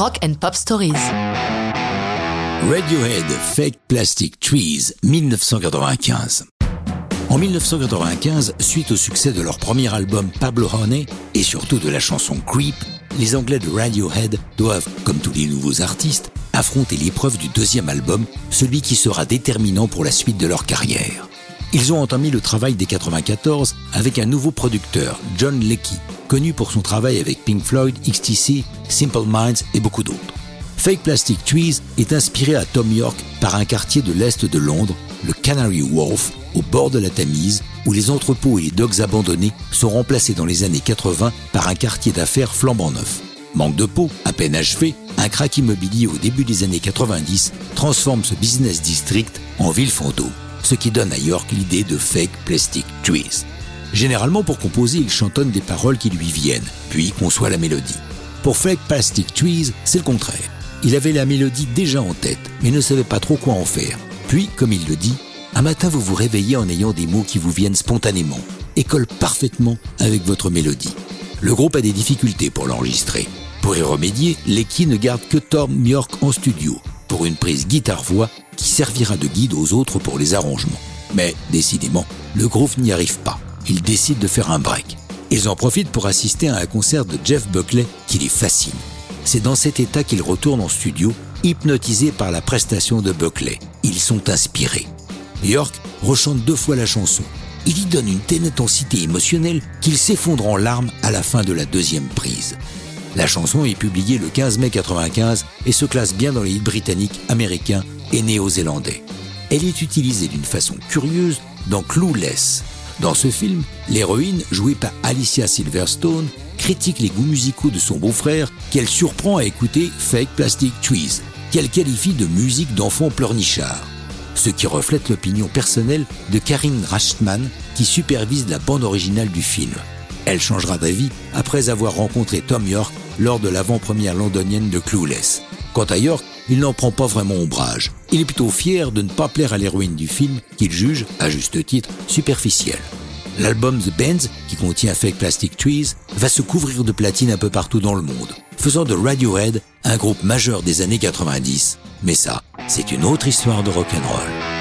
Rock and Pop Stories. Radiohead Fake Plastic Trees 1995. En 1995, suite au succès de leur premier album Pablo Honey et surtout de la chanson Creep, les Anglais de Radiohead doivent, comme tous les nouveaux artistes, affronter l'épreuve du deuxième album, celui qui sera déterminant pour la suite de leur carrière. Ils ont entamé le travail des 94 avec un nouveau producteur, John Leckie, connu pour son travail avec Pink Floyd, XTC, Simple Minds et beaucoup d'autres. Fake Plastic Trees est inspiré à Tom York par un quartier de l'est de Londres, le Canary Wharf, au bord de la Tamise, où les entrepôts et les docks abandonnés sont remplacés dans les années 80 par un quartier d'affaires flambant neuf. Manque de peau, à peine achevé, un crack immobilier au début des années 90 transforme ce business district en ville fantôme ce qui donne à York l'idée de Fake Plastic Trees. Généralement, pour composer, il chantonne des paroles qui lui viennent, puis conçoit la mélodie. Pour Fake Plastic Trees, c'est le contraire. Il avait la mélodie déjà en tête, mais ne savait pas trop quoi en faire. Puis, comme il le dit, un matin vous vous réveillez en ayant des mots qui vous viennent spontanément et collent parfaitement avec votre mélodie. Le groupe a des difficultés pour l'enregistrer. Pour y remédier, Lecky ne garde que Tom York en studio pour une prise guitare-voix qui servira de guide aux autres pour les arrangements. Mais décidément, le groupe n'y arrive pas. Ils décident de faire un break. Ils en profitent pour assister à un concert de Jeff Buckley qui les fascine. C'est dans cet état qu'ils retournent en studio, hypnotisés par la prestation de Buckley. Ils sont inspirés. York rechante deux fois la chanson. Il y donne une telle intensité émotionnelle qu'il s'effondre en larmes à la fin de la deuxième prise. La chanson est publiée le 15 mai 1995 et se classe bien dans les hits britanniques, américains et néo-zélandais. Elle est utilisée d'une façon curieuse dans Clueless. Dans ce film, l'héroïne, jouée par Alicia Silverstone, critique les goûts musicaux de son beau-frère qu'elle surprend à écouter Fake Plastic Trees, qu'elle qualifie de musique d'enfant pleurnichard. Ce qui reflète l'opinion personnelle de Karine Rachtman qui supervise la bande originale du film. Elle changera d'avis après avoir rencontré Tom York lors de l'avant-première londonienne de Clueless. Quant à York, il n'en prend pas vraiment ombrage. Il est plutôt fier de ne pas plaire à l'héroïne du film, qu'il juge, à juste titre, superficielle. L'album The Bands, qui contient Fake Plastic Trees, va se couvrir de platine un peu partout dans le monde, faisant de Radiohead un groupe majeur des années 90. Mais ça, c'est une autre histoire de rock'n'roll.